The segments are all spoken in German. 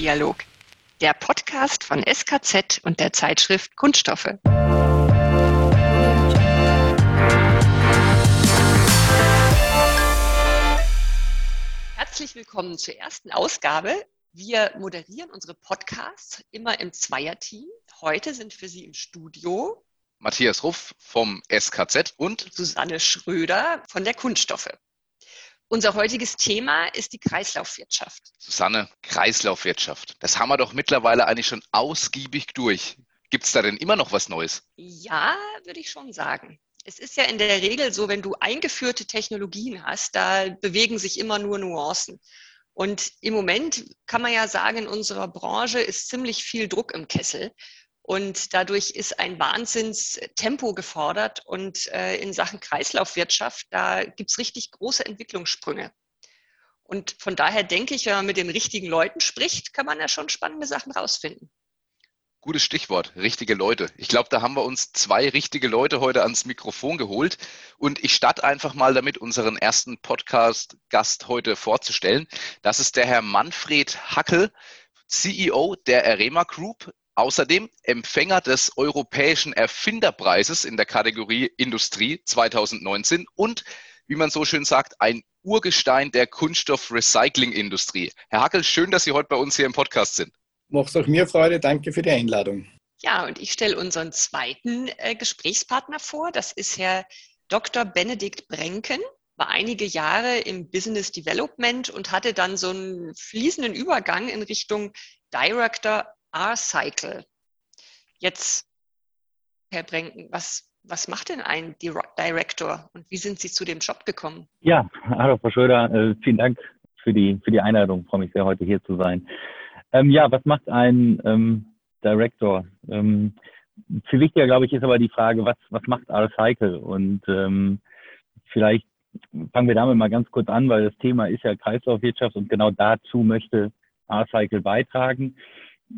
Kunststoffdialog, der Podcast von SKZ und der Zeitschrift Kunststoffe. Herzlich willkommen zur ersten Ausgabe. Wir moderieren unsere Podcasts immer im Zweierteam. Heute sind für Sie im Studio Matthias Ruff vom SKZ und Susanne Schröder von der Kunststoffe. Unser heutiges Thema ist die Kreislaufwirtschaft. Susanne, Kreislaufwirtschaft. Das haben wir doch mittlerweile eigentlich schon ausgiebig durch. Gibt es da denn immer noch was Neues? Ja, würde ich schon sagen. Es ist ja in der Regel so, wenn du eingeführte Technologien hast, da bewegen sich immer nur Nuancen. Und im Moment kann man ja sagen, in unserer Branche ist ziemlich viel Druck im Kessel. Und dadurch ist ein Wahnsinnstempo gefordert. Und äh, in Sachen Kreislaufwirtschaft, da gibt es richtig große Entwicklungssprünge. Und von daher denke ich, wenn man mit den richtigen Leuten spricht, kann man ja schon spannende Sachen rausfinden. Gutes Stichwort, richtige Leute. Ich glaube, da haben wir uns zwei richtige Leute heute ans Mikrofon geholt. Und ich starte einfach mal damit, unseren ersten Podcast-Gast heute vorzustellen. Das ist der Herr Manfred Hackel, CEO der Arema Group. Außerdem Empfänger des Europäischen Erfinderpreises in der Kategorie Industrie 2019 und, wie man so schön sagt, ein Urgestein der Kunststoffrecycling-Industrie. Herr Hackel, schön, dass Sie heute bei uns hier im Podcast sind. Macht auch mir Freude. Danke für die Einladung. Ja, und ich stelle unseren zweiten äh, Gesprächspartner vor. Das ist Herr Dr. Benedikt Brenken war einige Jahre im Business Development und hatte dann so einen fließenden Übergang in Richtung Director R-Cycle. Jetzt, Herr Brenken, was, was macht denn ein Director und wie sind Sie zu dem Job gekommen? Ja, hallo Frau Schröder, äh, vielen Dank für die, für die Einladung. Ich freue mich sehr, heute hier zu sein. Ähm, ja, was macht ein ähm, Director? Ähm, viel wichtiger, glaube ich, ist aber die Frage, was, was macht R-Cycle? Und ähm, vielleicht fangen wir damit mal ganz kurz an, weil das Thema ist ja Kreislaufwirtschaft und genau dazu möchte R-Cycle beitragen.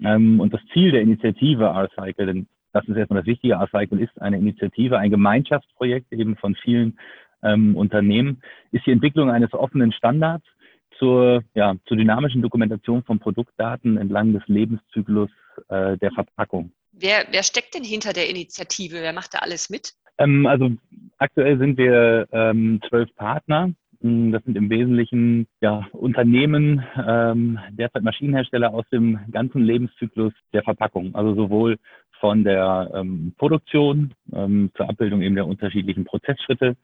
Ähm, und das Ziel der Initiative R-Cycle, denn das ist erstmal das Wichtige, R-Cycle ist eine Initiative, ein Gemeinschaftsprojekt eben von vielen ähm, Unternehmen, ist die Entwicklung eines offenen Standards zur, ja, zur dynamischen Dokumentation von Produktdaten entlang des Lebenszyklus äh, der Verpackung. Wer, wer steckt denn hinter der Initiative? Wer macht da alles mit? Ähm, also aktuell sind wir ähm, zwölf Partner das sind im Wesentlichen ja, Unternehmen, ähm, derzeit Maschinenhersteller aus dem ganzen Lebenszyklus der Verpackung, also sowohl von der ähm, Produktion ähm, zur Abbildung eben der unterschiedlichen Prozessschritte,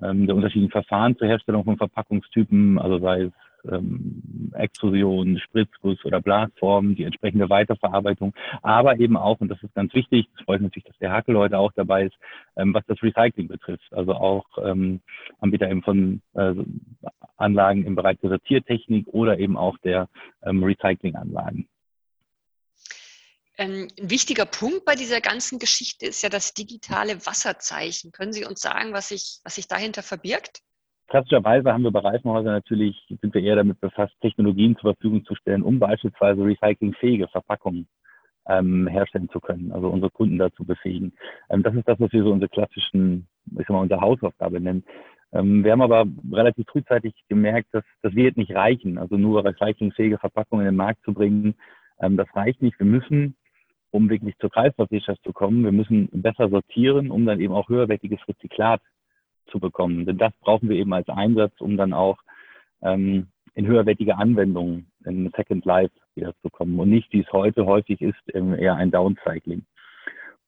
ähm, der unterschiedlichen Verfahren zur Herstellung von Verpackungstypen, also sei es ähm, Extrusion, Spritzguss oder Blasform, die entsprechende Weiterverarbeitung, aber eben auch, und das ist ganz wichtig, das freut mich natürlich, dass der Hakel heute auch dabei ist, ähm, was das Recycling betrifft. Also auch ähm, Anbieter eben von äh, Anlagen im Bereich der Sortiertechnik oder eben auch der ähm, Recyclinganlagen. Ähm, ein wichtiger Punkt bei dieser ganzen Geschichte ist ja das digitale Wasserzeichen. Können Sie uns sagen, was sich, was sich dahinter verbirgt? Klassischerweise haben wir bei Reifenhäusern natürlich, sind wir eher damit befasst, Technologien zur Verfügung zu stellen, um beispielsweise recyclingfähige Verpackungen ähm, herstellen zu können, also unsere Kunden dazu befähigen. Ähm, das ist das, was wir so unsere klassischen, ich sag mal, unsere Hausaufgabe nennen. Ähm, wir haben aber relativ frühzeitig gemerkt, dass das wird nicht reichen, also nur recyclingfähige Verpackungen in den Markt zu bringen. Ähm, das reicht nicht. Wir müssen, um wirklich zur Kreislaufwirtschaft zu kommen, wir müssen besser sortieren, um dann eben auch höherwertiges Rezyklat zu bekommen. Denn das brauchen wir eben als Einsatz, um dann auch ähm, in höherwertige Anwendungen in Second Life wiederzukommen und nicht, wie es heute häufig ist, eher ein Downcycling.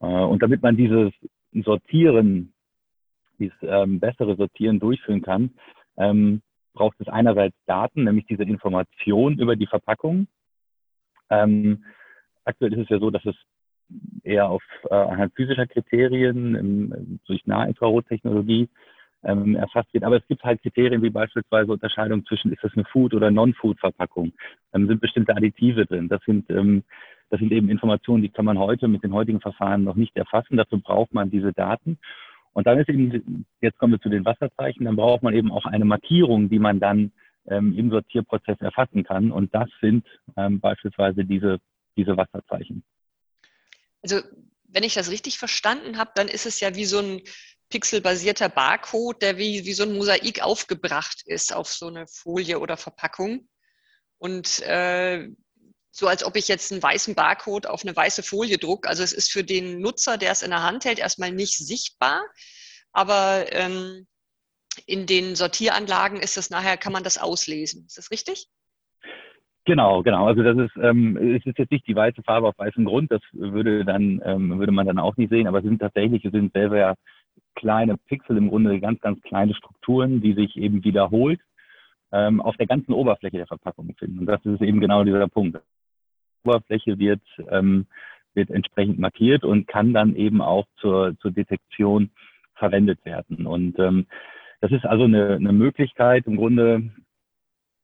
Äh, und damit man dieses Sortieren, dieses ähm, bessere Sortieren durchführen kann, ähm, braucht es einerseits Daten, nämlich diese Information über die Verpackung. Ähm, aktuell ist es ja so, dass es eher auf äh, anhand physischer Kriterien im, durch Nahinfrarottechnologie ähm, erfasst wird. Aber es gibt halt Kriterien wie beispielsweise Unterscheidung zwischen ist das eine Food- oder Non-Food-Verpackung. Ähm, sind bestimmte Additive drin. Das sind, ähm, das sind eben Informationen, die kann man heute mit den heutigen Verfahren noch nicht erfassen. Dazu braucht man diese Daten. Und dann ist eben, jetzt kommen wir zu den Wasserzeichen, dann braucht man eben auch eine Markierung, die man dann ähm, im Sortierprozess erfassen kann. Und das sind ähm, beispielsweise diese, diese Wasserzeichen. Also wenn ich das richtig verstanden habe, dann ist es ja wie so ein pixelbasierter Barcode, der wie, wie so ein Mosaik aufgebracht ist auf so eine Folie oder Verpackung. Und äh, so als ob ich jetzt einen weißen Barcode auf eine weiße Folie druck. Also es ist für den Nutzer, der es in der Hand hält, erstmal nicht sichtbar. Aber ähm, in den Sortieranlagen ist das nachher, kann man das auslesen. Ist das richtig? Genau, genau. Also das ist, ähm, es ist jetzt nicht die weiße Farbe auf weißem Grund, das würde dann, ähm, würde man dann auch nicht sehen, aber es sind tatsächlich, es sind selber ja kleine Pixel im Grunde, ganz, ganz kleine Strukturen, die sich eben wiederholt ähm, auf der ganzen Oberfläche der Verpackung finden. Und das ist eben genau dieser Punkt. Die Oberfläche wird, ähm, wird entsprechend markiert und kann dann eben auch zur, zur Detektion verwendet werden. Und ähm, das ist also eine, eine Möglichkeit, im Grunde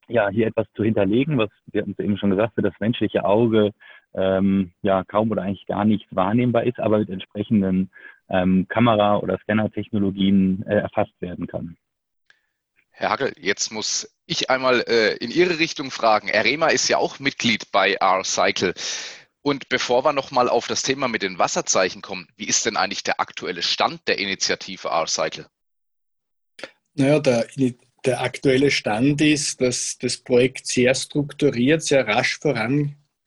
ja, hier etwas zu hinterlegen, was wir es eben schon gesagt, für das menschliche Auge ähm, ja kaum oder eigentlich gar nicht wahrnehmbar ist, aber mit entsprechenden ähm, Kamera- oder Scanner-Technologien äh, erfasst werden kann. Herr Hackel, jetzt muss ich einmal äh, in Ihre Richtung fragen. Arema ist ja auch Mitglied bei R-Cycle. Und bevor wir nochmal auf das Thema mit den Wasserzeichen kommen, wie ist denn eigentlich der aktuelle Stand der Initiative R-Cycle? Naja, der, der aktuelle Stand ist, dass das Projekt sehr strukturiert, sehr rasch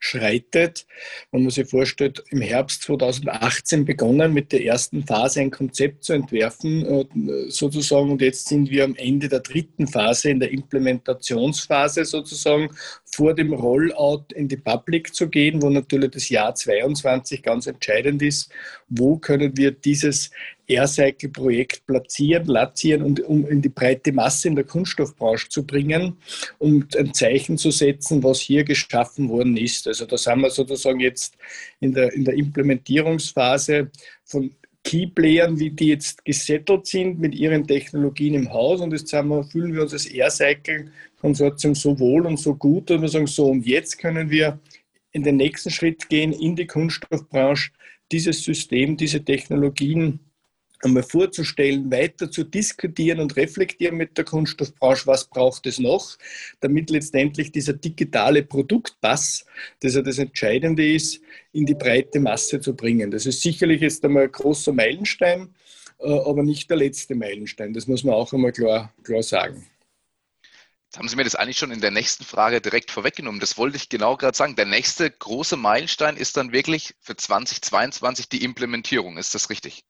voranschreitet. Man muss sich vorstellen, im Herbst 2018 begonnen, mit der ersten Phase ein Konzept zu entwerfen, äh, sozusagen. Und jetzt sind wir am Ende der dritten Phase, in der Implementationsphase sozusagen, vor dem Rollout in die Public zu gehen, wo natürlich das Jahr 22 ganz entscheidend ist. Wo können wir dieses Aircycle-Projekt platzieren, latzieren und um in die breite Masse in der Kunststoffbranche zu bringen und ein Zeichen zu setzen, was hier geschaffen worden ist. Also da sind wir sozusagen jetzt in der, in der Implementierungsphase von Keyplayern, wie die jetzt gesettelt sind mit ihren Technologien im Haus. Und jetzt wir, fühlen wir uns als Aircycle-Konsortium so wohl und so gut, dass wir sagen, so und jetzt können wir in den nächsten Schritt gehen in die Kunststoffbranche, dieses System, diese Technologien einmal vorzustellen, weiter zu diskutieren und reflektieren mit der Kunststoffbranche, was braucht es noch, damit letztendlich dieser digitale Produktpass, das ja das Entscheidende ist, in die breite Masse zu bringen. Das ist sicherlich jetzt einmal ein großer Meilenstein, äh, aber nicht der letzte Meilenstein. Das muss man auch einmal klar, klar sagen. Jetzt haben Sie mir das eigentlich schon in der nächsten Frage direkt vorweggenommen. Das wollte ich genau gerade sagen. Der nächste große Meilenstein ist dann wirklich für 2022 die Implementierung. Ist das richtig?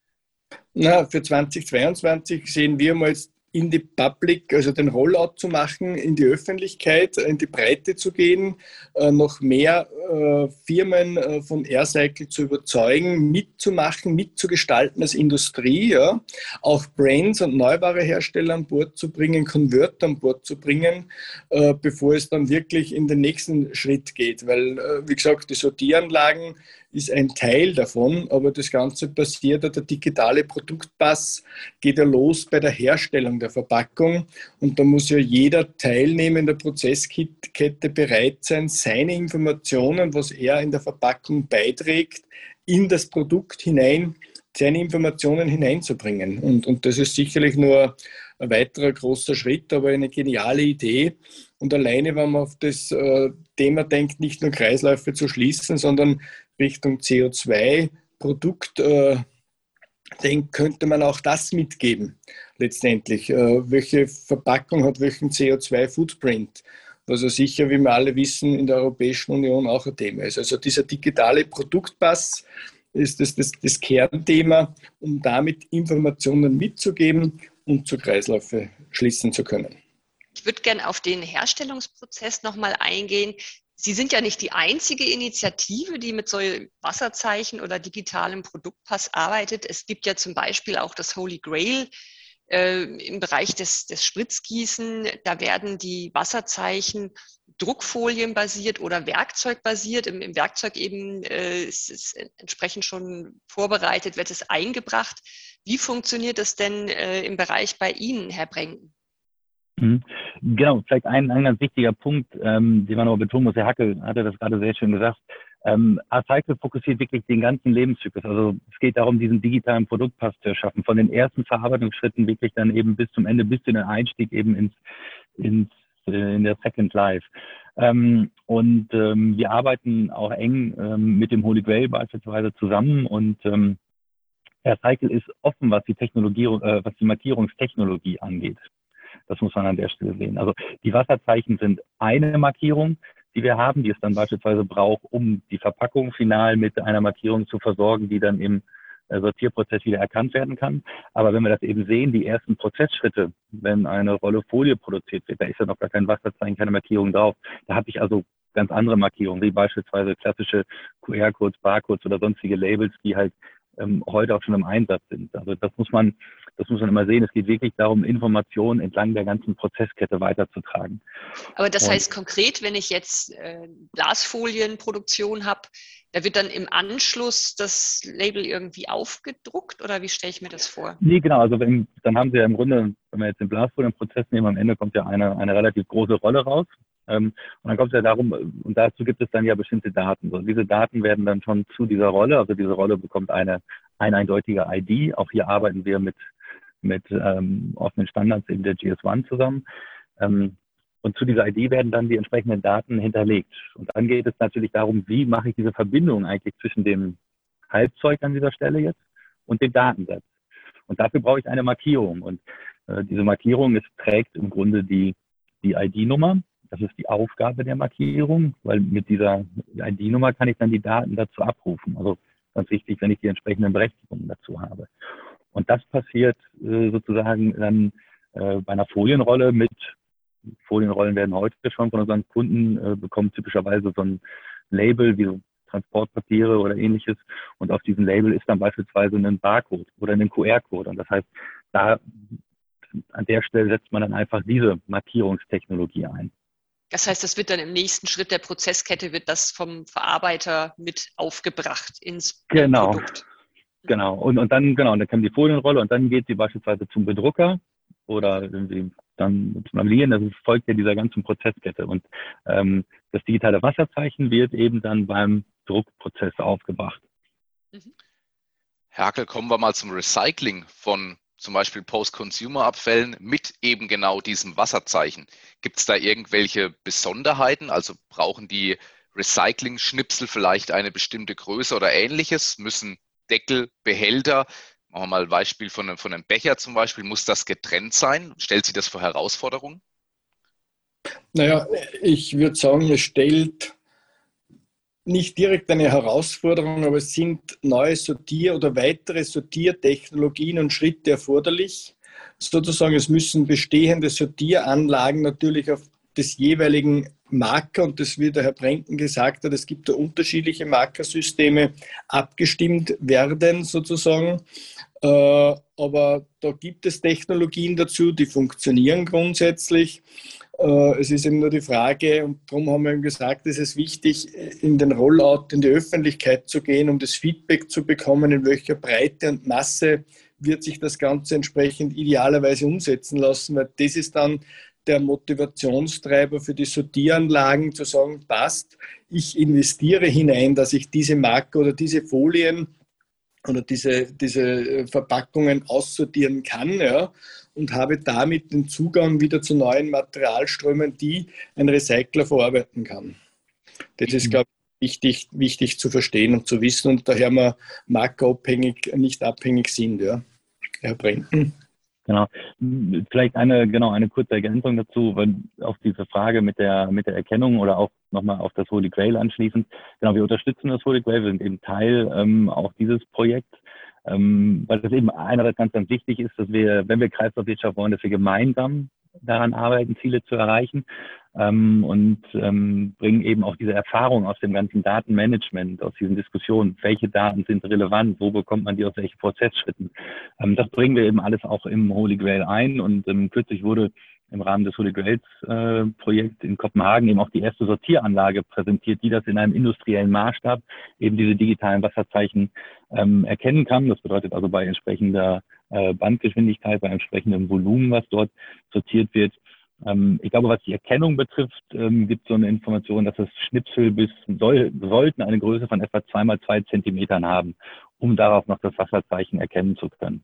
Na, für 2022 sehen wir mal jetzt in die Public, also den Rollout zu machen, in die Öffentlichkeit, in die Breite zu gehen, äh, noch mehr äh, Firmen äh, von AirCycle zu überzeugen, mitzumachen, mitzugestalten als Industrie, ja? auch Brands und Neuwarehersteller an Bord zu bringen, Converter an Bord zu bringen, bevor es dann wirklich in den nächsten Schritt geht. Weil, wie gesagt, die Sortieranlagen ist ein Teil davon, aber das Ganze passiert, der digitale Produktpass geht ja los bei der Herstellung der Verpackung und da muss ja jeder Teilnehmer in der Prozesskette bereit sein, seine Informationen, was er in der Verpackung beiträgt, in das Produkt hinein, seine Informationen hineinzubringen. Und, und das ist sicherlich nur ein weiterer großer Schritt, aber eine geniale Idee. Und alleine, wenn man auf das äh, Thema denkt, nicht nur Kreisläufe zu schließen, sondern Richtung CO2-Produkt, äh, denkt, könnte man auch das mitgeben letztendlich. Äh, welche Verpackung hat welchen CO2-Footprint? Was ja sicher, wie wir alle wissen, in der Europäischen Union auch ein Thema ist. Also dieser digitale Produktpass ist das, das, das Kernthema, um damit Informationen mitzugeben und zu Kreisläufe schließen zu können. Ich würde gerne auf den Herstellungsprozess nochmal eingehen. Sie sind ja nicht die einzige Initiative, die mit so Wasserzeichen oder digitalem Produktpass arbeitet. Es gibt ja zum Beispiel auch das Holy Grail äh, im Bereich des, des Spritzgießen. Da werden die Wasserzeichen druckfolienbasiert oder werkzeugbasiert. Im, im Werkzeug eben äh, ist es entsprechend schon vorbereitet, wird es eingebracht. Wie funktioniert das denn äh, im Bereich bei Ihnen, Herr Brenken? Mhm. Genau, vielleicht ein, ein ganz wichtiger Punkt, ähm, den man aber betonen muss, Herr Hackel hatte das gerade sehr schön gesagt. Ähm, Arcycle fokussiert wirklich den ganzen Lebenszyklus. Also es geht darum, diesen digitalen Produktpass zu erschaffen, von den ersten Verarbeitungsschritten wirklich dann eben bis zum Ende, bis zu den Einstieg eben ins, ins äh, in der Second Life. Ähm, und ähm, wir arbeiten auch eng ähm, mit dem Holy Grail beispielsweise zusammen und ähm, Aircycle ist offen, was die Technologie, äh, was die Markierungstechnologie angeht. Das muss man an der Stelle sehen. Also die Wasserzeichen sind eine Markierung. die wir haben, die es dann beispielsweise braucht, um die Verpackung final mit einer Markierung zu versorgen, die dann im äh, Sortierprozess wieder erkannt werden kann. Aber wenn wir das eben sehen, die ersten Prozessschritte, wenn eine Rolle Folie produziert wird, da ist ja noch gar kein Wasserzeichen, keine Markierung drauf. Da habe ich also ganz andere Markierungen, wie beispielsweise klassische QR-Codes, Barcodes oder sonstige Labels, die halt ähm, heute auch schon im Einsatz sind. Also das muss man, das muss man immer sehen. Es geht wirklich darum, Informationen entlang der ganzen Prozesskette weiterzutragen. Aber das Und, heißt konkret, wenn ich jetzt äh, Glasfolienproduktion habe, da wird dann im Anschluss das Label irgendwie aufgedruckt oder wie stelle ich mir das vor? Nee, genau. Also wenn, dann haben Sie ja im Grunde, wenn wir jetzt den Glasfolienprozess nehmen, am Ende kommt ja eine, eine relativ große Rolle raus. Ähm, und dann kommt es ja darum, und dazu gibt es dann ja bestimmte Daten. So, diese Daten werden dann schon zu dieser Rolle, also diese Rolle bekommt eine, eine eindeutige ID. Auch hier arbeiten wir mit, mit ähm, offenen Standards in der GS1 zusammen. Ähm, und zu dieser ID werden dann die entsprechenden Daten hinterlegt. Und dann geht es natürlich darum, wie mache ich diese Verbindung eigentlich zwischen dem Halbzeug an dieser Stelle jetzt und dem Datensatz. Und dafür brauche ich eine Markierung. Und äh, diese Markierung ist, trägt im Grunde die, die ID-Nummer das ist die Aufgabe der Markierung, weil mit dieser ID-Nummer kann ich dann die Daten dazu abrufen. Also ganz wichtig, wenn ich die entsprechenden Berechtigungen dazu habe. Und das passiert äh, sozusagen dann äh, bei einer Folienrolle mit Folienrollen werden heute schon von unseren Kunden äh, bekommen typischerweise so ein Label wie so Transportpapiere oder ähnliches. Und auf diesem Label ist dann beispielsweise ein Barcode oder ein QR-Code. Und das heißt, da an der Stelle setzt man dann einfach diese Markierungstechnologie ein. Das heißt, das wird dann im nächsten Schritt der Prozesskette, wird das vom Verarbeiter mit aufgebracht ins genau. Produkt. Genau. Und, und dann, genau, und dann kommt die Folienrolle und dann geht sie beispielsweise zum Bedrucker oder irgendwie dann zum Laminieren. Das folgt ja dieser ganzen Prozesskette. Und ähm, das digitale Wasserzeichen wird eben dann beim Druckprozess aufgebracht. Mhm. Herkel, kommen wir mal zum Recycling von zum Beispiel Post-Consumer-Abfällen mit eben genau diesem Wasserzeichen. Gibt es da irgendwelche Besonderheiten? Also brauchen die Recycling-Schnipsel vielleicht eine bestimmte Größe oder ähnliches? Müssen Deckel, Behälter, machen wir mal ein Beispiel von einem, von einem Becher zum Beispiel, muss das getrennt sein? Stellt sie das vor Herausforderungen? Naja, ich würde sagen, es stellt nicht direkt eine Herausforderung, aber es sind neue Sortier- oder weitere Sortiertechnologien und Schritte erforderlich. Sozusagen, es müssen bestehende Sortieranlagen natürlich auf des jeweiligen Marker, und das wie der Herr Brenken gesagt hat, es gibt da unterschiedliche Markersysteme, abgestimmt werden sozusagen. Äh, aber da gibt es Technologien dazu, die funktionieren grundsätzlich. Äh, es ist eben nur die Frage, und darum haben wir eben gesagt, es ist wichtig, in den Rollout in die Öffentlichkeit zu gehen, um das Feedback zu bekommen, in welcher Breite und Masse wird sich das Ganze entsprechend idealerweise umsetzen lassen, weil das ist dann der Motivationstreiber für die Sortieranlagen zu sagen, passt, ich investiere hinein, dass ich diese Marke oder diese Folien oder diese, diese Verpackungen aussortieren kann. Ja und habe damit den Zugang wieder zu neuen Materialströmen, die ein Recycler verarbeiten kann. Das ist, glaube ich, wichtig, wichtig zu verstehen und zu wissen und daher wir markenabhängig, nicht abhängig sind. Ja. Herr Brenken. Genau. Vielleicht eine, genau, eine kurze Ergänzung dazu, weil auf diese Frage mit der, mit der Erkennung oder auch nochmal auf das Holy Grail anschließend. Genau, wir unterstützen das Holy Grail, wir sind eben Teil ähm, auch dieses Projekts ähm, weil das eben einerseits ganz, ganz wichtig ist, dass wir, wenn wir Kreislaufwirtschaft wollen, dass wir gemeinsam daran arbeiten, Ziele zu erreichen ähm, und ähm, bringen eben auch diese Erfahrung aus dem ganzen Datenmanagement, aus diesen Diskussionen, welche Daten sind relevant, wo bekommt man die aus welchen Prozessschritten. Ähm, das bringen wir eben alles auch im Holy Grail ein und ähm, kürzlich wurde im Rahmen des Holy Grails äh, Projekt in Kopenhagen eben auch die erste Sortieranlage präsentiert, die das in einem industriellen Maßstab eben diese digitalen Wasserzeichen ähm, erkennen kann. Das bedeutet also bei entsprechender äh, Bandgeschwindigkeit, bei entsprechendem Volumen, was dort sortiert wird. Ähm, ich glaube, was die Erkennung betrifft, ähm, gibt es so eine Information, dass das Schnipsel bis soll, sollten eine Größe von etwa zwei mal zwei Zentimetern haben, um darauf noch das Wasserzeichen erkennen zu können.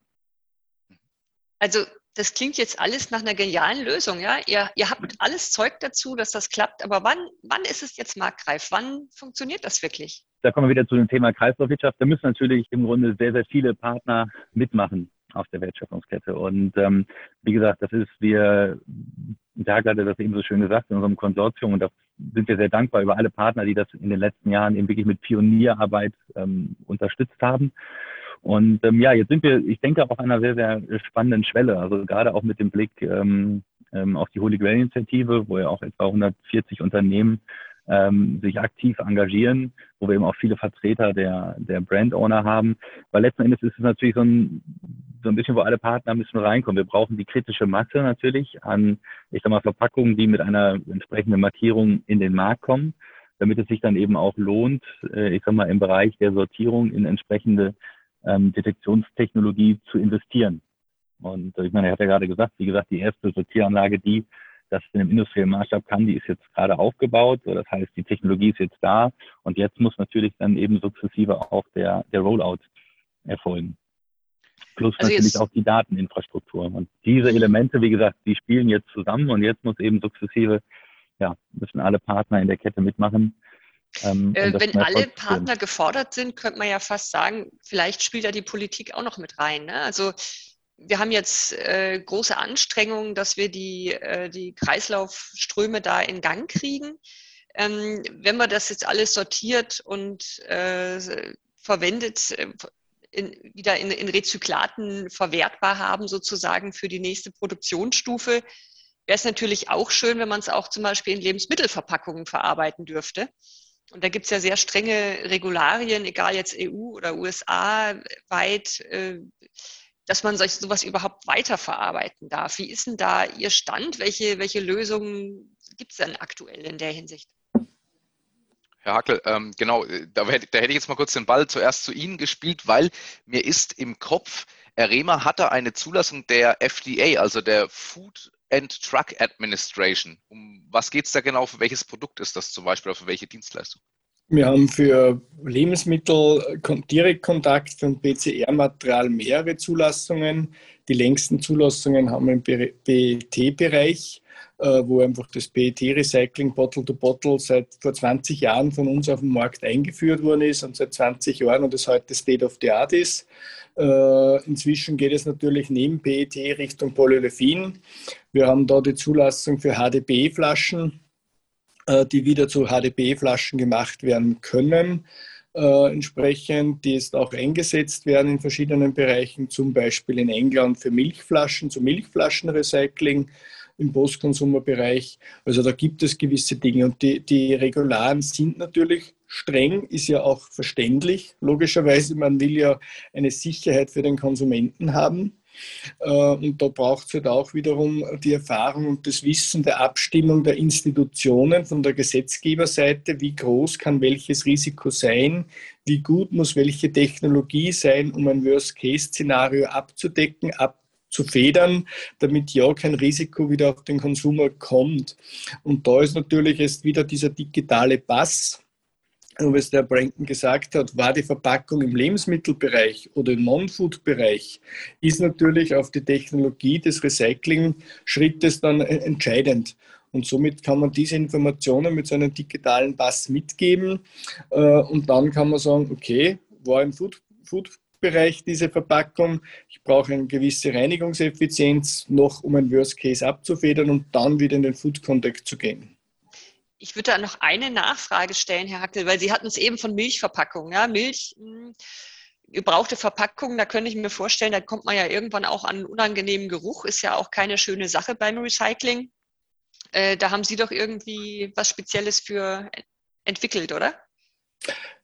Also das klingt jetzt alles nach einer genialen Lösung, ja. Ihr, ihr habt alles Zeug dazu, dass das klappt, aber wann, wann ist es jetzt marktreif? Wann funktioniert das wirklich? Da kommen wir wieder zu dem Thema Kreislaufwirtschaft. Da müssen natürlich im Grunde sehr, sehr viele Partner mitmachen auf der Wertschöpfungskette. Und ähm, wie gesagt, das ist, wir, Tag hatte das eben so schön gesagt, in unserem Konsortium, und das sind wir sehr dankbar über alle Partner, die das in den letzten Jahren eben wirklich mit Pionierarbeit ähm, unterstützt haben. Und ähm, ja, jetzt sind wir, ich denke, auf einer sehr, sehr spannenden Schwelle. Also gerade auch mit dem Blick ähm, ähm, auf die Holy Grail Initiative, wo ja auch etwa 140 Unternehmen ähm, sich aktiv engagieren, wo wir eben auch viele Vertreter der, der Brand Owner haben. Weil letzten Endes ist es natürlich so ein, so ein bisschen, wo alle Partner müssen reinkommen. Wir brauchen die kritische Masse natürlich an, ich sag mal, Verpackungen, die mit einer entsprechenden Markierung in den Markt kommen, damit es sich dann eben auch lohnt, äh, ich sag mal, im Bereich der Sortierung in entsprechende ähm, Detektionstechnologie zu investieren. Und äh, ich meine, er hat ja gerade gesagt, wie gesagt, die erste Sortieranlage, die das in einem industriellen Maßstab kann, die ist jetzt gerade aufgebaut. Das heißt, die Technologie ist jetzt da und jetzt muss natürlich dann eben sukzessive auch der, der Rollout erfolgen. Plus also natürlich auch die Dateninfrastruktur. Und diese Elemente, wie gesagt, die spielen jetzt zusammen und jetzt muss eben sukzessive, ja, müssen alle Partner in der Kette mitmachen. Ähm, äh, wenn alle Partner gefordert sind, könnte man ja fast sagen, vielleicht spielt da die Politik auch noch mit rein. Ne? Also wir haben jetzt äh, große Anstrengungen, dass wir die, äh, die Kreislaufströme da in Gang kriegen. Ähm, wenn man das jetzt alles sortiert und äh, verwendet, äh, in, wieder in, in Rezyklaten verwertbar haben, sozusagen für die nächste Produktionsstufe, wäre es natürlich auch schön, wenn man es auch zum Beispiel in Lebensmittelverpackungen verarbeiten dürfte. Und da gibt es ja sehr strenge Regularien, egal jetzt EU oder USA weit, äh, dass man solch, sowas überhaupt weiterverarbeiten darf. Wie ist denn da Ihr Stand? Welche, welche Lösungen gibt es denn aktuell in der Hinsicht? Herr Hackel, ähm, genau, äh, da, da, hätte ich jetzt mal kurz den Ball zuerst zu Ihnen gespielt, weil mir ist im Kopf, Arema hatte eine Zulassung der FDA, also der Food and Drug Administration. Um was geht es da genau? Für welches Produkt ist das zum Beispiel oder für welche Dienstleistung? Wir haben für Lebensmittel Direktkontakt für PCR-Material mehrere Zulassungen. Die längsten Zulassungen haben wir im PET-Bereich, äh, wo einfach das PET-Recycling Bottle-to-Bottle seit vor 20 Jahren von uns auf dem Markt eingeführt worden ist und seit 20 Jahren und es heute State of the Art ist. Äh, inzwischen geht es natürlich neben PET Richtung Polyolefin. Wir haben da die Zulassung für HDPE-Flaschen äh, die wieder zu HDP-Flaschen gemacht werden können. Äh, entsprechend, die jetzt auch eingesetzt werden in verschiedenen Bereichen, zum Beispiel in England für Milchflaschen, zu Milchflaschenrecycling im Postkonsumerbereich. Also da gibt es gewisse Dinge und die, die Regularen sind natürlich streng, ist ja auch verständlich. Logischerweise, man will ja eine Sicherheit für den Konsumenten haben. Äh, und da braucht es halt auch wiederum die Erfahrung und das Wissen der Abstimmung der Institutionen von der Gesetzgeberseite, wie groß kann welches Risiko sein, wie gut muss welche Technologie sein, um ein Worst-Case-Szenario abzudecken, abzufedern, damit ja kein Risiko wieder auf den Konsumer kommt. Und da ist natürlich jetzt wieder dieser digitale Pass was der Branken gesagt hat, war die Verpackung im Lebensmittelbereich oder im Non-Food-Bereich, ist natürlich auf die Technologie des Recycling-Schrittes dann entscheidend. Und somit kann man diese Informationen mit so einem digitalen Pass mitgeben. Äh, und dann kann man sagen, okay, war im Food, Food Bereich diese Verpackung. Ich brauche eine gewisse Reinigungseffizienz noch, um ein Worst Case abzufedern und dann wieder in den Food Contact zu gehen. Ich würde da noch eine Nachfrage stellen, Herr Hackel, weil Sie hatten es eben von Milchverpackungen. Ja? Milch, hm, gebrauchte Verpackungen, da könnte ich mir vorstellen, da kommt man ja irgendwann auch an einen unangenehmen Geruch, ist ja auch keine schöne Sache beim Recycling. Äh, da haben Sie doch irgendwie was Spezielles für entwickelt, oder?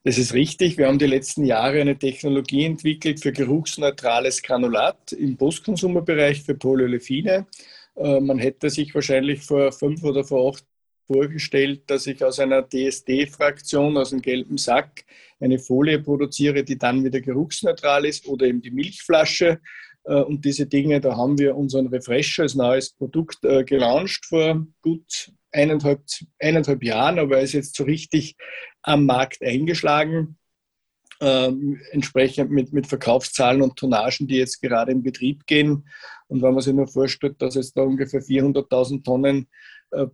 Das ist richtig. Wir haben die letzten Jahre eine Technologie entwickelt für geruchsneutrales Granulat im Postkonsumerbereich für Polyolefine. Äh, man hätte sich wahrscheinlich vor fünf oder vor acht vorgestellt, dass ich aus einer DSD-Fraktion, aus einem gelben Sack, eine Folie produziere, die dann wieder geruchsneutral ist oder eben die Milchflasche. Äh, und diese Dinge, da haben wir unseren Refresher als neues Produkt äh, gelauncht vor gut eineinhalb, eineinhalb Jahren, aber er ist jetzt so richtig am Markt eingeschlagen. Ähm, entsprechend mit, mit Verkaufszahlen und Tonnagen, die jetzt gerade in Betrieb gehen. Und wenn man sich nur vorstellt, dass es da ungefähr 400.000 Tonnen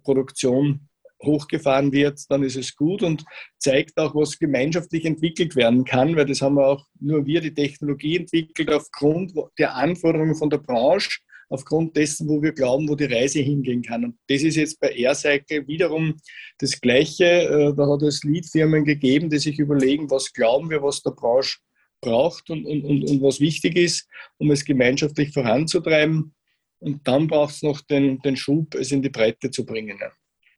Produktion hochgefahren wird, dann ist es gut und zeigt auch, was gemeinschaftlich entwickelt werden kann, weil das haben wir auch nur wir die Technologie entwickelt aufgrund der Anforderungen von der Branche, aufgrund dessen, wo wir glauben, wo die Reise hingehen kann. Und das ist jetzt bei AirCycle wiederum das Gleiche. Äh, da hat es Lead-Firmen gegeben, die sich überlegen, was glauben wir, was der Branche braucht und, und, und, und was wichtig ist, um es gemeinschaftlich voranzutreiben. Und dann braucht es noch den, den Schub, es in die Breite zu bringen.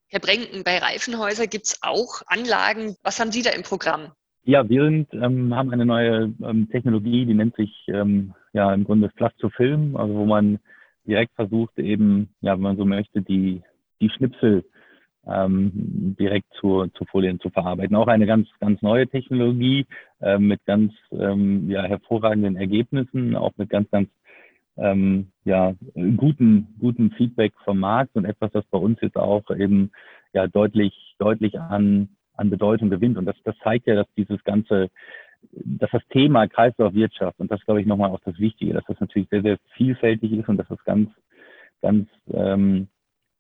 Herr Brenken, bei Reifenhäuser gibt es auch Anlagen. Was haben Sie da im Programm? Ja, wir sind, ähm, haben eine neue ähm, Technologie, die nennt sich ähm, ja im Grunde Flush to Film, also wo man direkt versucht eben, ja, wenn man so möchte, die, die Schnipsel ähm, direkt zu, zu Folien zu verarbeiten. Auch eine ganz, ganz neue Technologie äh, mit ganz ähm, ja, hervorragenden Ergebnissen, auch mit ganz, ganz ähm, ja, guten, guten Feedback vom Markt und etwas, das bei uns jetzt auch eben ja deutlich, deutlich an an Bedeutung gewinnt. Und das, das zeigt ja, dass dieses ganze, dass das Thema Kreislaufwirtschaft, und das glaube ich nochmal auch das Wichtige, dass das natürlich sehr, sehr vielfältig ist und dass das ganz, ganz, ähm,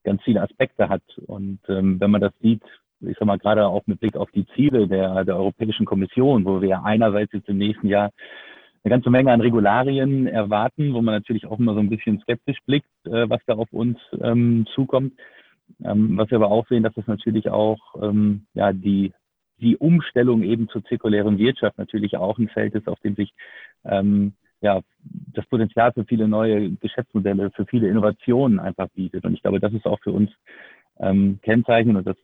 ganz viele Aspekte hat. Und ähm, wenn man das sieht, ich sag mal, gerade auch mit Blick auf die Ziele der, der Europäischen Kommission, wo wir einerseits jetzt im nächsten Jahr eine ganze Menge an Regularien erwarten, wo man natürlich auch immer so ein bisschen skeptisch blickt, äh, was da auf uns ähm, zukommt. Ähm, was wir aber auch sehen, dass es natürlich auch ähm, ja, die, die Umstellung eben zur zirkulären Wirtschaft natürlich auch ein Feld ist, auf dem sich ähm, ja, das Potenzial für viele neue Geschäftsmodelle, für viele Innovationen einfach bietet. Und ich glaube, das ist auch für uns ähm, kennzeichnen und das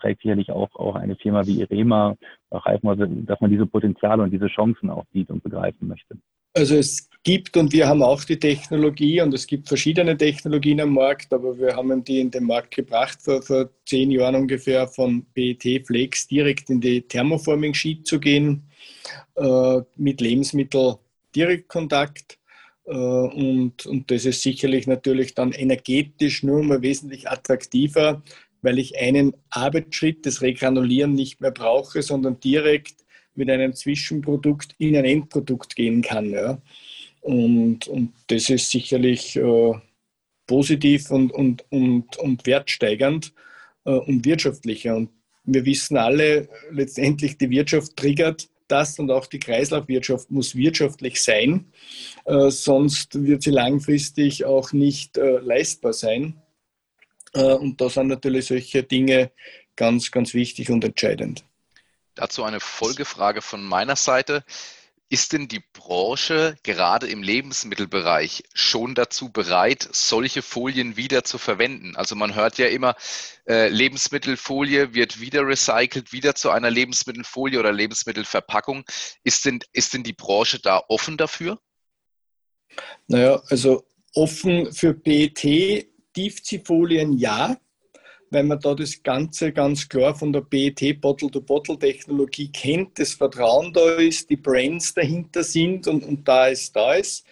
trägt sicherlich auch, auch eine Firma wie Irema, Reifenhäuser, dass man diese Potenziale und diese Chancen auch sieht und begreifen möchte. Also es gibt und wir haben auch die Technologie und es gibt verschiedene Technologien am Markt, aber wir haben die in den Markt gebracht vor, vor zehn Jahren ungefähr von PET Flex direkt in die Thermoforming Sheet zu gehen äh, mit Lebensmittel Direktkontakt. Äh, und, und das ist sicherlich natürlich dann energetisch nur mal wesentlich attraktiver, weil ich einen Arbeitsschritt, das Regranulieren nicht mehr brauche, sondern direkt mit einem Zwischenprodukt in ein Endprodukt gehen kann. Ja. Und, und das ist sicherlich äh, positiv und, und, und, und wertsteigernd äh, und wirtschaftlicher. Und wir wissen alle, letztendlich die Wirtschaft triggert das und auch die Kreislaufwirtschaft muss wirtschaftlich sein, äh, sonst wird sie langfristig auch nicht äh, leistbar sein. Äh, und da sind natürlich solche Dinge ganz, ganz wichtig und entscheidend. Dazu eine Folgefrage von meiner Seite. Ist denn die Branche gerade im Lebensmittelbereich schon dazu bereit, solche Folien wieder zu verwenden? Also man hört ja immer, äh, Lebensmittelfolie wird wieder recycelt, wieder zu einer Lebensmittelfolie oder Lebensmittelverpackung. Ist denn, ist denn die Branche da offen dafür? Naja, also offen für PET, Tiefziehfolien ja weil man da das Ganze ganz klar von der PET Bottle-to-Bottle-Technologie kennt, das Vertrauen da ist, die Brands dahinter sind und, und da ist, da ist.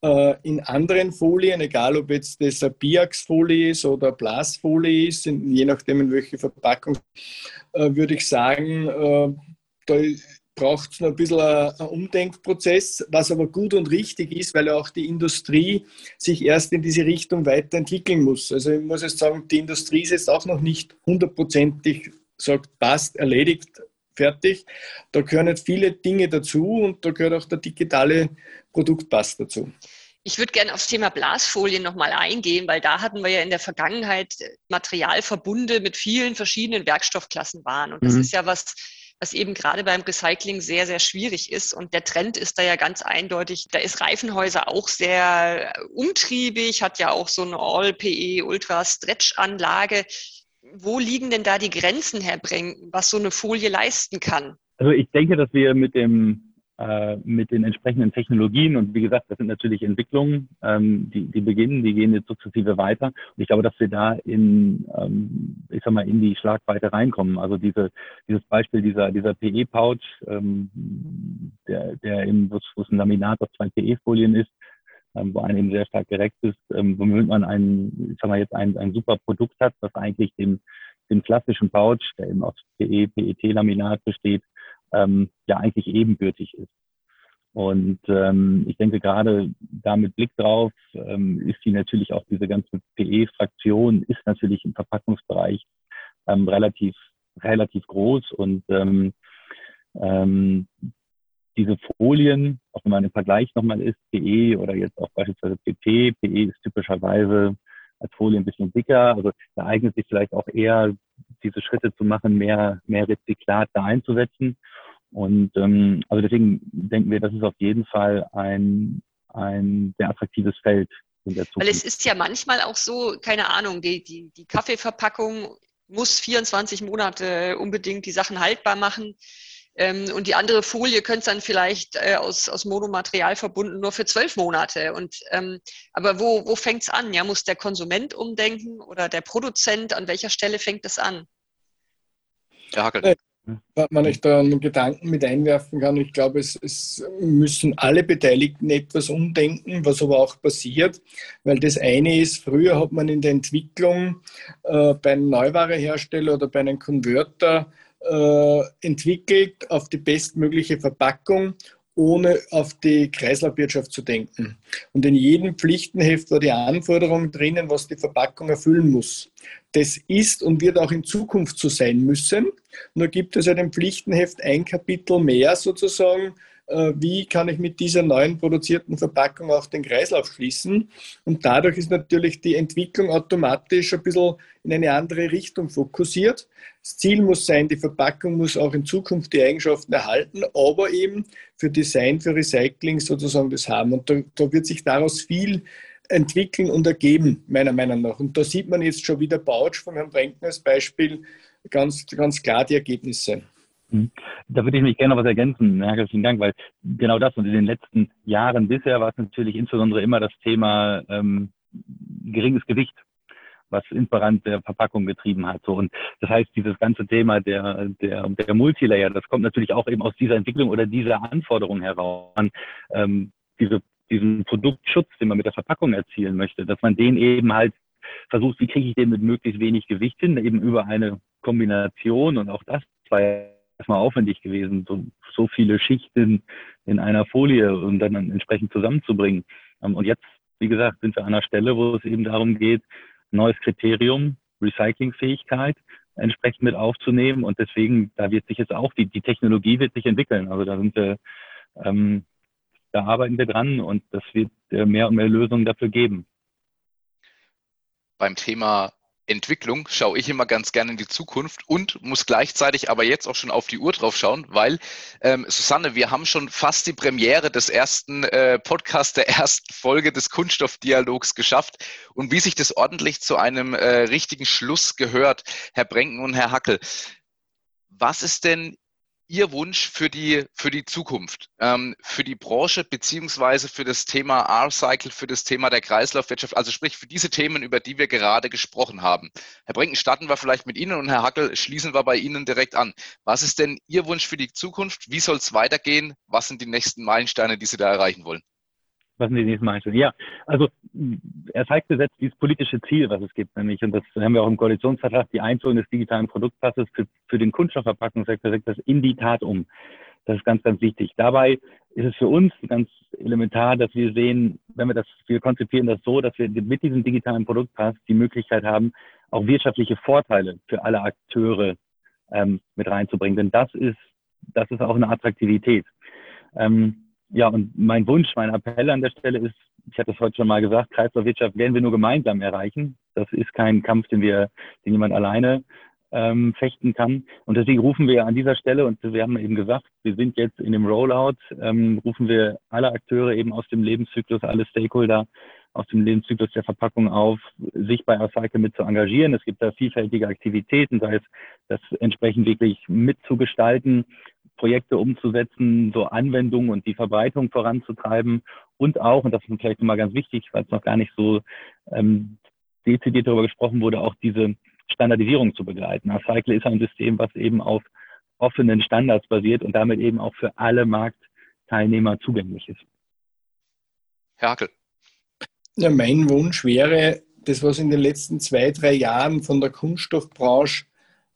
Äh, in anderen Folien, egal ob jetzt das eine Biax-Folie ist oder eine Blasfolie ist, je nachdem in welche Verpackung, äh, würde ich sagen, äh, da braucht es noch ein bisschen ein Umdenkprozess, was aber gut und richtig ist, weil auch die Industrie sich erst in diese Richtung weiterentwickeln muss. Also ich muss jetzt sagen, die Industrie ist jetzt auch noch nicht hundertprozentig sagt, passt, erledigt, fertig. Da gehören nicht viele Dinge dazu und da gehört auch der digitale Produktpass dazu. Ich würde gerne aufs Thema Blasfolien nochmal eingehen, weil da hatten wir ja in der Vergangenheit Materialverbunde mit vielen verschiedenen Werkstoffklassen waren. Und das mhm. ist ja was, was eben gerade beim Recycling sehr, sehr schwierig ist. Und der Trend ist da ja ganz eindeutig. Da ist Reifenhäuser auch sehr umtriebig, hat ja auch so eine All-PE Ultra-Stretch-Anlage. Wo liegen denn da die Grenzen, Herr Breng, was so eine Folie leisten kann? Also ich denke, dass wir mit dem äh, mit den entsprechenden Technologien. Und wie gesagt, das sind natürlich Entwicklungen, ähm, die, die beginnen, die gehen jetzt sukzessive weiter. Und ich glaube, dass wir da in, ähm, ich sag mal, in die Schlagweite reinkommen. Also diese, dieses Beispiel dieser, dieser PE-Pouch, ähm, der, der eben, wo es ein Laminat auf zwei PE-Folien ist, ähm, wo einer eben sehr stark gerecht ist, ähm, womit man ein, ich sag mal, jetzt ein, ein super Produkt hat, was eigentlich dem, dem klassischen Pouch, der eben aus PE, PET-Laminat besteht, ähm, ja eigentlich ebenbürtig ist. Und ähm, ich denke gerade da mit Blick drauf ähm, ist die natürlich auch diese ganze PE-Fraktion ist natürlich im Verpackungsbereich ähm, relativ relativ groß und ähm, ähm, diese Folien auch wenn man im Vergleich nochmal ist, PE oder jetzt auch beispielsweise PP. PE ist typischerweise als Folie ein bisschen dicker. Also da eignet sich vielleicht auch eher, diese Schritte zu machen, mehr, mehr Rezyklat da einzusetzen. Und ähm, also deswegen denken wir, das ist auf jeden Fall ein, ein sehr attraktives Feld in der Zukunft. Weil es ist ja manchmal auch so, keine Ahnung, die, die, die Kaffeeverpackung muss 24 Monate unbedingt die Sachen haltbar machen. Ähm, und die andere Folie könnte dann vielleicht äh, aus, aus Monomaterial verbunden nur für zwölf Monate. Und, ähm, aber wo, wo fängt es an? Ja, muss der Konsument umdenken oder der Produzent? An welcher Stelle fängt es an? Herr Hackel. Äh, wenn ich da einen Gedanken mit einwerfen kann, ich glaube, es, es, müssen alle Beteiligten etwas umdenken, was aber auch passiert, weil das eine ist, früher hat man in der Entwicklung äh, bei einem Neuwarehersteller oder bei einem Konverter äh, entwickelt auf die bestmögliche Verpackung, ohne auf die Kreislaufwirtschaft zu denken. Und in jedem Pflichtenheft war die Anforderung drinnen, was die Verpackung erfüllen muss. Das ist und wird auch in Zukunft so sein müssen. Nur gibt es ja dem Pflichtenheft ein Kapitel mehr sozusagen, äh, wie kann ich mit dieser neuen produzierten Verpackung auch den Kreislauf schließen. Und dadurch ist natürlich die Entwicklung automatisch ein bisschen in eine andere Richtung fokussiert. Das Ziel muss sein, die Verpackung muss auch in Zukunft die Eigenschaften erhalten, aber eben für Design, für Recycling sozusagen das haben. Und da, da wird sich daraus viel entwickeln und ergeben, meiner Meinung nach. Und da sieht man jetzt schon wieder Bautsch von Herrn Brenkner als Beispiel ganz, ganz klar die Ergebnisse. Hm. Da würde ich mich gerne noch was ergänzen. Herzlichen Dank, weil genau das und in den letzten Jahren bisher war es natürlich insbesondere immer das Thema ähm, geringes Gewicht, was Inparant der Verpackung getrieben hat. So und das heißt, dieses ganze Thema der der der Multilayer, das kommt natürlich auch eben aus dieser Entwicklung oder dieser Anforderung heraus. Ähm, diese diesen Produktschutz, den man mit der Verpackung erzielen möchte, dass man den eben halt versucht, wie kriege ich den mit möglichst wenig Gewicht hin, eben über eine Kombination und auch das war erstmal aufwendig gewesen, so, so viele Schichten in einer Folie und dann entsprechend zusammenzubringen. Ähm, und jetzt, wie gesagt, sind wir an einer Stelle, wo es eben darum geht, neues Kriterium, Recyclingfähigkeit entsprechend mit aufzunehmen. Und deswegen, da wird sich jetzt auch, die, die Technologie wird sich entwickeln. Also da sind wir, ähm, da arbeiten wir dran und das wird äh, mehr und mehr Lösungen dafür geben. Beim Thema Entwicklung schaue ich immer ganz gerne in die Zukunft und muss gleichzeitig aber jetzt auch schon auf die Uhr drauf schauen, weil ähm, Susanne, wir haben schon fast die Premiere des ersten äh, Podcasts, der ersten Folge des Kunststoffdialogs geschafft und wie sich das ordentlich zu einem äh, richtigen Schluss gehört, Herr Brenken und Herr Hackel. Was ist denn Ihr Wunsch für die, für die Zukunft, ähm, für die Branche beziehungsweise für das Thema R-Cycle, für das Thema der Kreislaufwirtschaft, also sprich für diese Themen, über die wir gerade gesprochen haben? Herr Brinken, starten wir vielleicht mit Ihnen und Herr Hackel, schließen wir bei Ihnen direkt an. Was ist denn Ihr Wunsch für die Zukunft? Wie soll es weitergehen? Was sind die nächsten Meilensteine, die Sie da erreichen wollen? Was sind die nächsten Meilensteine? Ja, also er zeigt gesetzt dieses politische Ziel, was es gibt, nämlich, und das haben wir auch im Koalitionsvertrag, die Einführung des digitalen Produktpasses für, für den Kunststoffverpackungssektor, setzt das in die Tat um. Das ist ganz, ganz wichtig. Dabei ist es für uns ganz elementar, dass wir sehen, wenn wir das, wir konzipieren das so, dass wir mit diesem digitalen Produktpass die Möglichkeit haben, auch wirtschaftliche Vorteile für alle Akteure ähm, mit reinzubringen. Denn das ist, das ist auch eine Attraktivität. Ähm, ja, und mein Wunsch, mein Appell an der Stelle ist, ich hatte es heute schon mal gesagt, Kreislaufwirtschaft werden wir nur gemeinsam erreichen. Das ist kein Kampf, den wir, den jemand alleine ähm, fechten kann. Und deswegen rufen wir an dieser Stelle, und wir haben eben gesagt, wir sind jetzt in dem Rollout, ähm, rufen wir alle Akteure eben aus dem Lebenszyklus, alle Stakeholder aus dem Lebenszyklus der Verpackung auf, sich bei Recycle mit zu engagieren. Es gibt da vielfältige Aktivitäten, sei es das entsprechend wirklich mitzugestalten, Projekte umzusetzen, so Anwendungen und die Verbreitung voranzutreiben und auch, und das ist vielleicht nochmal ganz wichtig, weil es noch gar nicht so ähm, dezidiert darüber gesprochen wurde, auch diese Standardisierung zu begleiten. Recycle ist ein System, was eben auf offenen Standards basiert und damit eben auch für alle Marktteilnehmer zugänglich ist. Herr Hackel. Ja, mein Wunsch wäre, das, was in den letzten zwei, drei Jahren von der Kunststoffbranche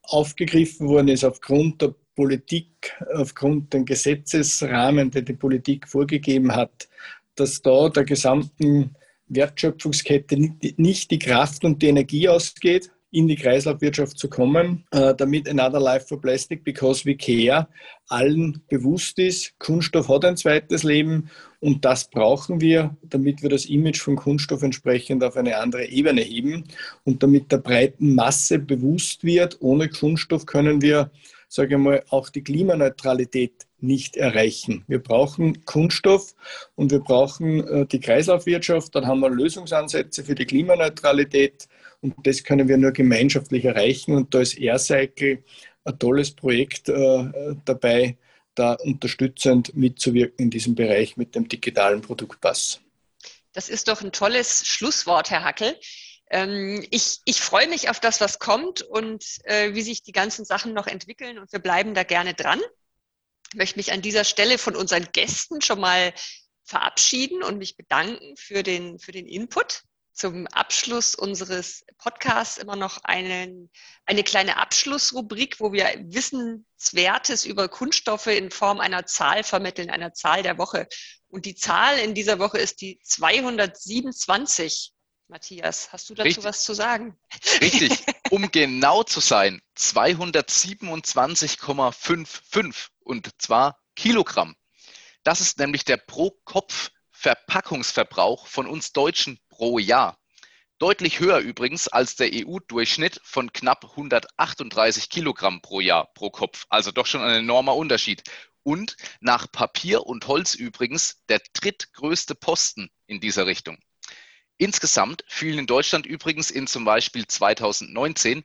aufgegriffen worden ist, aufgrund der Politik, aufgrund den Gesetzesrahmen, den die Politik vorgegeben hat, dass da der gesamten Wertschöpfungskette nicht die Kraft und die Energie ausgeht, in die Kreislaufwirtschaft zu kommen, äh, damit Another Life for Plastic Because We Care allen bewusst ist, Kunststoff hat ein zweites Leben und das brauchen wir, damit wir das Image von Kunststoff entsprechend auf eine andere Ebene heben und damit der breiten Masse bewusst wird, ohne Kunststoff können wir, sage ich mal, auch die Klimaneutralität nicht erreichen. Wir brauchen Kunststoff und wir brauchen äh, die Kreislaufwirtschaft. Dann haben wir Lösungsansätze für die Klimaneutralität und das können wir nur gemeinschaftlich erreichen. Und da ist AirCycle ein tolles Projekt äh, dabei, da unterstützend mitzuwirken in diesem Bereich mit dem digitalen Produktpass. Das ist doch ein tolles Schlusswort, Herr Hackel. Ähm, ich, ich freue mich auf das, was kommt und äh, wie sich die ganzen Sachen noch entwickeln und wir bleiben da gerne dran. Ich möchte mich an dieser Stelle von unseren Gästen schon mal verabschieden und mich bedanken für den, für den Input zum Abschluss unseres Podcasts immer noch einen, eine kleine Abschlussrubrik, wo wir Wissenswertes über Kunststoffe in Form einer Zahl vermitteln, einer Zahl der Woche. Und die Zahl in dieser Woche ist die 227. Matthias, hast du dazu Richtig. was zu sagen? Richtig, um genau zu sein, 227,55 und zwar Kilogramm. Das ist nämlich der pro Kopf Verpackungsverbrauch von uns Deutschen pro Jahr. Deutlich höher übrigens als der EU-Durchschnitt von knapp 138 Kilogramm pro Jahr pro Kopf. Also doch schon ein enormer Unterschied. Und nach Papier und Holz übrigens der drittgrößte Posten in dieser Richtung. Insgesamt fielen in Deutschland übrigens in zum Beispiel 2019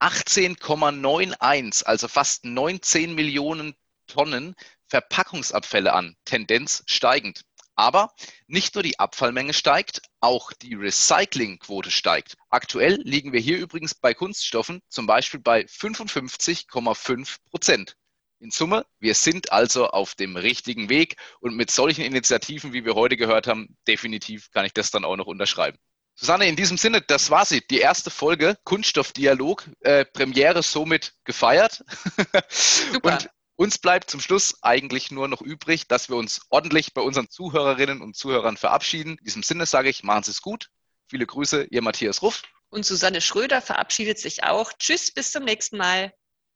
18,91, also fast 19 Millionen Tonnen Verpackungsabfälle an, Tendenz steigend. Aber nicht nur die Abfallmenge steigt, auch die Recyclingquote steigt. Aktuell liegen wir hier übrigens bei Kunststoffen zum Beispiel bei 55,5 Prozent. In Summe, wir sind also auf dem richtigen Weg und mit solchen Initiativen, wie wir heute gehört haben, definitiv kann ich das dann auch noch unterschreiben. Susanne, in diesem Sinne, das war sie, die erste Folge Kunststoffdialog, äh, Premiere somit gefeiert. Super. Und uns bleibt zum Schluss eigentlich nur noch übrig, dass wir uns ordentlich bei unseren Zuhörerinnen und Zuhörern verabschieden. In diesem Sinne sage ich, machen Sie es gut. Viele Grüße, Ihr Matthias Ruff. Und Susanne Schröder verabschiedet sich auch. Tschüss, bis zum nächsten Mal.